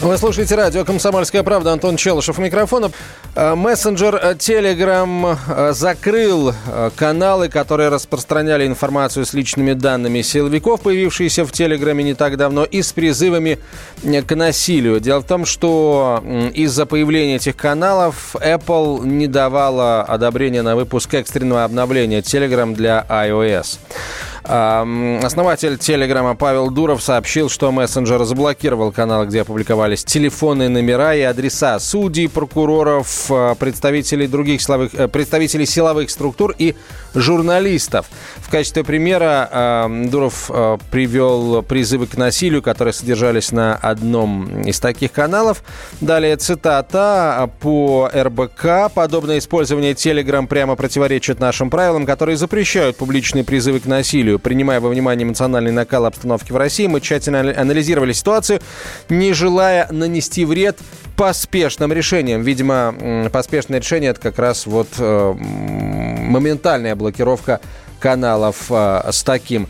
Вы слушаете радио «Комсомольская правда». Антон Челышев у микрофона. Э, Мессенджер Telegram э, закрыл э, каналы, которые распространяли информацию с личными данными силовиков, появившиеся в Телеграме не так давно, и с призывами к насилию. Дело в том, что из-за появления этих каналов Apple не давала одобрения на выпуск экстренного обновления Telegram для iOS. Основатель Телеграма Павел Дуров сообщил, что мессенджер заблокировал каналы, где опубликовались телефоны, номера и адреса судей, прокуроров, а, представителей других силовых, э, представителей силовых структур и журналистов. В качестве примера Дуров а, привел призывы к насилию, которые содержались на одном из таких каналов. Далее цитата по РБК. Подобное использование Телеграм прямо противоречит нашим правилам, которые запрещают публичные призывы к насилию принимая во внимание эмоциональный накал обстановки в России, мы тщательно анализировали ситуацию, не желая нанести вред поспешным решением. Видимо, поспешное решение это как раз вот э, моментальная блокировка каналов э, с таким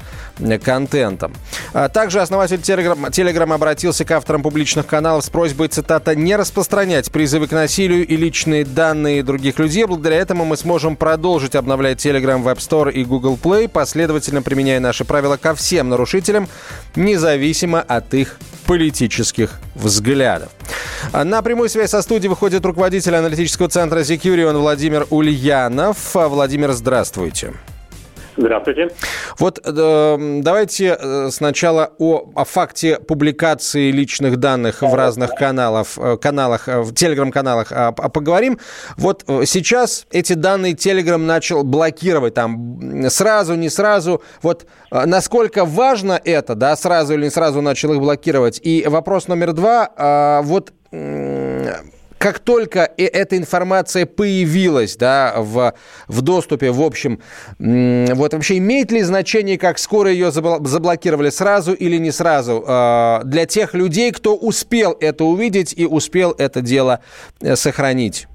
контентом. А также основатель Telegram, Telegram обратился к авторам публичных каналов с просьбой, цитата, «не распространять призывы к насилию и личные данные других людей. Благодаря этому мы сможем продолжить обновлять Telegram в App Store и Google Play, последовательно применяя наши правила ко всем нарушителям, независимо от их политических взглядов. На прямую связь со студией выходит руководитель аналитического центра Securion Владимир Ульянов. Владимир, здравствуйте. Здравствуйте. Вот э, давайте э, сначала о, о факте публикации личных данных в разных каналах, э, каналах в телеграм-каналах а, а поговорим. Вот сейчас эти данные Телеграм начал блокировать там сразу, не сразу. Вот насколько важно это, да, сразу или не сразу начал их блокировать. И вопрос номер два, а, вот как только эта информация появилась да, в, в доступе, в общем, вот вообще имеет ли значение, как скоро ее заблокировали, сразу или не сразу, а, для тех людей, кто успел это увидеть и успел это дело э, сохранить?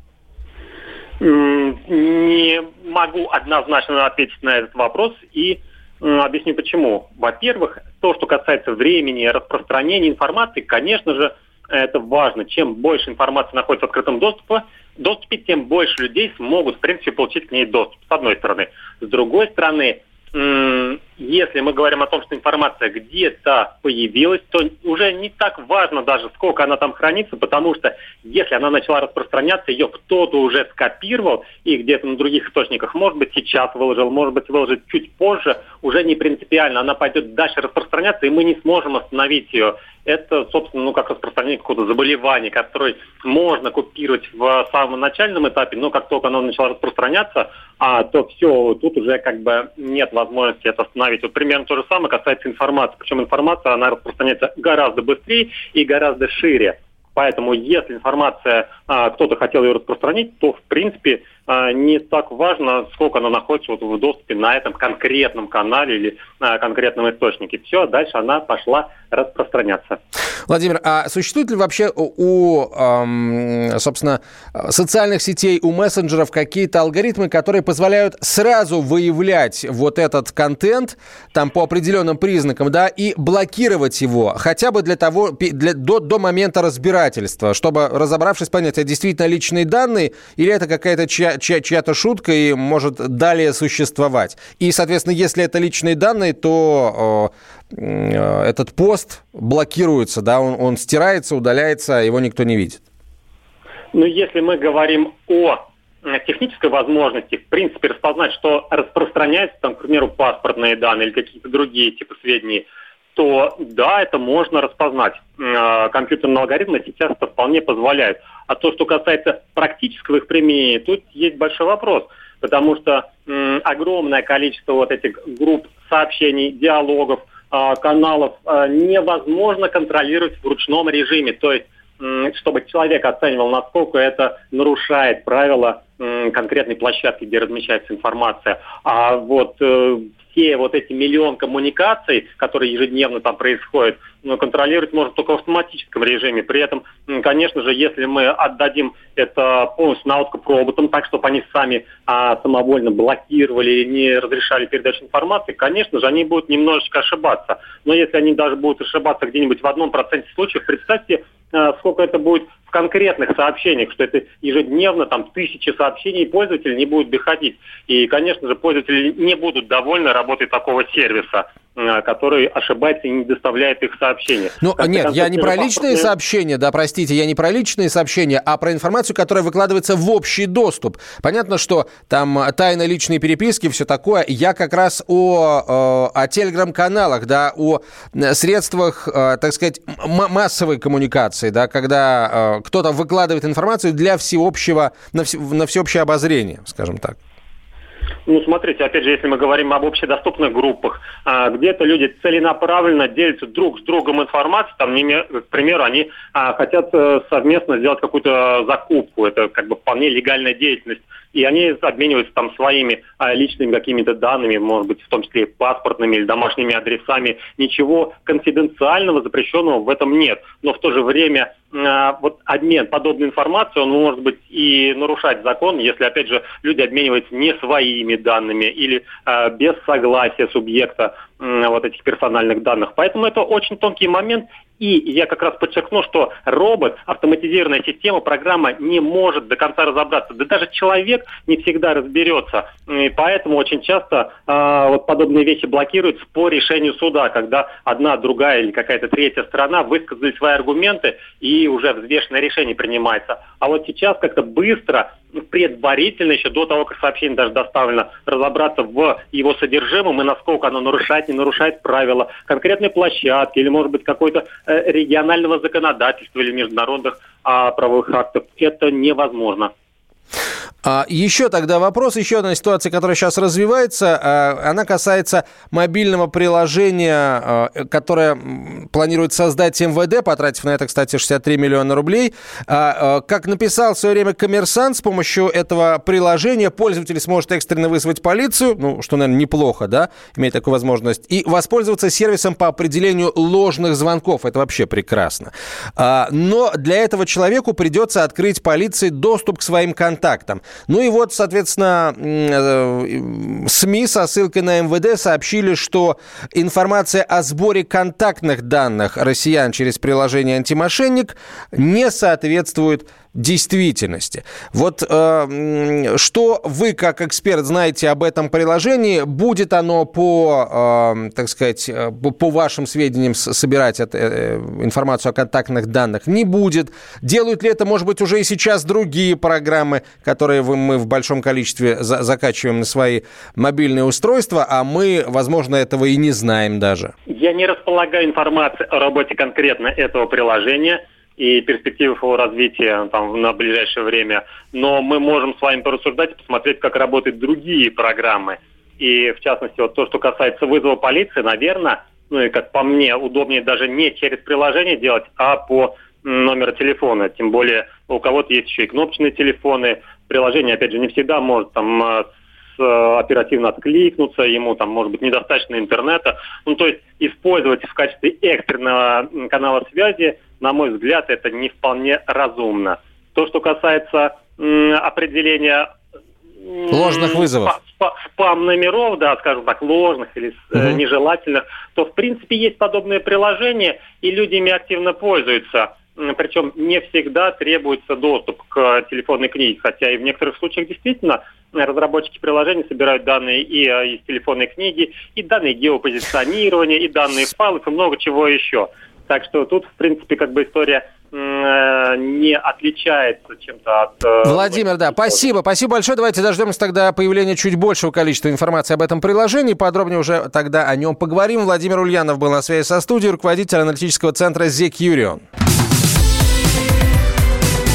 Не могу однозначно ответить на этот вопрос и объясню почему. Во-первых, то, что касается времени распространения информации, конечно же, это важно. Чем больше информации находится в открытом доступе, доступе, тем больше людей смогут, в принципе, получить к ней доступ, с одной стороны. С другой стороны, если мы говорим о том, что информация где-то появилась, то уже не так важно даже, сколько она там хранится, потому что если она начала распространяться, ее кто-то уже скопировал и где-то на других источниках, может быть, сейчас выложил, может быть, выложит чуть позже, уже не принципиально. Она пойдет дальше распространяться, и мы не сможем остановить ее. Это, собственно, ну, как распространение какого-то заболевания, которое можно купировать в самом начальном этапе, но как только оно начало распространяться, а, то все, тут уже как бы нет возможности это остановить. Вот примерно то же самое касается информации. Причем информация, она распространяется гораздо быстрее и гораздо шире. Поэтому, если информация, а, кто-то хотел ее распространить, то, в принципе, не так важно, сколько она находится вот в доступе на этом конкретном канале или на конкретном источнике. Все, дальше она пошла распространяться. Владимир, а существует ли вообще у, собственно, социальных сетей, у мессенджеров какие-то алгоритмы, которые позволяют сразу выявлять вот этот контент там по определенным признакам, да, и блокировать его, хотя бы для того, для, до, до момента разбирательства, чтобы, разобравшись, понять, это действительно личные данные или это какая-то чья, чья, чья-то шутка и может далее существовать. И, соответственно, если это личные данные, то Э, этот пост блокируется, да, он, он стирается, удаляется, его никто не видит. Ну, если мы говорим о э, технической возможности, в принципе, распознать, что распространяется, там, к примеру, паспортные данные или какие-то другие типы сведений, то да, это можно распознать. Э, компьютерные алгоритмы сейчас это вполне позволяют. А то, что касается практического их применения, тут есть большой вопрос, потому что м, огромное количество вот этих групп сообщений, диалогов – а, каналов а, невозможно контролировать в ручном режиме. То есть чтобы человек оценивал, насколько это нарушает правила конкретной площадки, где размещается информация. А вот э, все вот эти миллион коммуникаций, которые ежедневно там происходят, ну, контролировать можно только в автоматическом режиме. При этом, конечно же, если мы отдадим это полностью на откуп роботам, так, чтобы они сами а, самовольно блокировали и не разрешали передачу информации, конечно же, они будут немножечко ошибаться. Но если они даже будут ошибаться где-нибудь в одном проценте случаев, представьте, а, сколько это будет конкретных сообщениях, что это ежедневно там тысячи сообщений, и пользователи не будут доходить. И, конечно же, пользователи не будут довольны работой такого сервиса. Э, который ошибается и не доставляет их сообщения. Ну, нет, я не про личные сообщения, да, простите, я не про личные сообщения, а про информацию, которая выкладывается в общий доступ. Понятно, что там тайна личной переписки, все такое. Я как раз о, э, о телеграм-каналах, да, о средствах, э, так сказать, массовой коммуникации, да, когда кто-то выкладывает информацию для всеобщего, на, все, на всеобщее обозрение, скажем так. Ну, смотрите, опять же, если мы говорим об общедоступных группах, а, где-то люди целенаправленно делятся друг с другом информацией, там, к примеру, они а, хотят э, совместно сделать какую-то закупку, это как бы вполне легальная деятельность, и они обмениваются там своими а, личными какими-то данными, может быть, в том числе паспортными или домашними адресами. Ничего конфиденциального, запрещенного в этом нет. Но в то же время а, вот обмен подобной информацией, он может быть и нарушать закон, если, опять же, люди обмениваются не своими данными или а, без согласия субъекта вот этих персональных данных. Поэтому это очень тонкий момент, и я как раз подчеркну, что робот, автоматизированная система, программа не может до конца разобраться. Да даже человек не всегда разберется. И поэтому очень часто э, вот подобные вещи блокируются по решению суда, когда одна, другая или какая-то третья сторона высказали свои аргументы, и уже взвешенное решение принимается. А вот сейчас как-то быстро предварительно, еще до того, как сообщение даже доставлено, разобраться в его содержимом и насколько оно нарушает, не нарушает правила конкретной площадки или, может быть, какой-то э, регионального законодательства или международных а, правовых актов. Это невозможно. А, еще тогда вопрос, еще одна ситуация, которая сейчас развивается, а, она касается мобильного приложения, а, которое планирует создать МВД, потратив на это, кстати, 63 миллиона рублей. Как написал в свое время коммерсант, с помощью этого приложения пользователь сможет экстренно вызвать полицию, ну, что, наверное, неплохо, да, иметь такую возможность, и воспользоваться сервисом по определению ложных звонков. Это вообще прекрасно. Но для этого человеку придется открыть полиции доступ к своим контактам. Ну и вот, соответственно, э, СМИ со ссылкой на МВД сообщили, что информация о сборе контактных данных россиян через приложение «Антимошенник» не соответствует действительности. Вот э, что вы, как эксперт, знаете об этом приложении? Будет оно по, э, так сказать, э, по вашим сведениям собирать это, э, информацию о контактных данных? Не будет. Делают ли это, может быть, уже и сейчас другие программы, которые мы в большом количестве за закачиваем на свои мобильные устройства, а мы, возможно, этого и не знаем даже? Я не располагаю информацией о работе конкретно этого приложения и перспективах его развития там, на ближайшее время. Но мы можем с вами порассуждать и посмотреть, как работают другие программы. И в частности, вот то, что касается вызова полиции, наверное, ну и как по мне, удобнее даже не через приложение делать, а по номеру телефона. Тем более у кого-то есть еще и кнопочные телефоны. Приложение, опять же, не всегда может там Э, оперативно откликнуться, ему там может быть недостаточно интернета. Ну, то есть использовать в качестве экстренного канала связи, на мой взгляд, это не вполне разумно. То, что касается определения ложных вызовов. Спам номеров, да, скажем так, ложных или угу. нежелательных, то в принципе есть подобные приложения, и люди ими активно пользуются причем не всегда требуется доступ к телефонной книге, хотя и в некоторых случаях действительно разработчики приложений собирают данные и э, из телефонной книги, и данные геопозиционирования, и данные файлов, и много чего еще. Так что тут, в принципе, как бы история э, не отличается чем-то от... Э, Владимир, да, спасибо. Спасибо большое. Давайте дождемся тогда появления чуть большего количества информации об этом приложении. Подробнее уже тогда о нем поговорим. Владимир Ульянов был на связи со студией, руководитель аналитического центра «Зекюрион».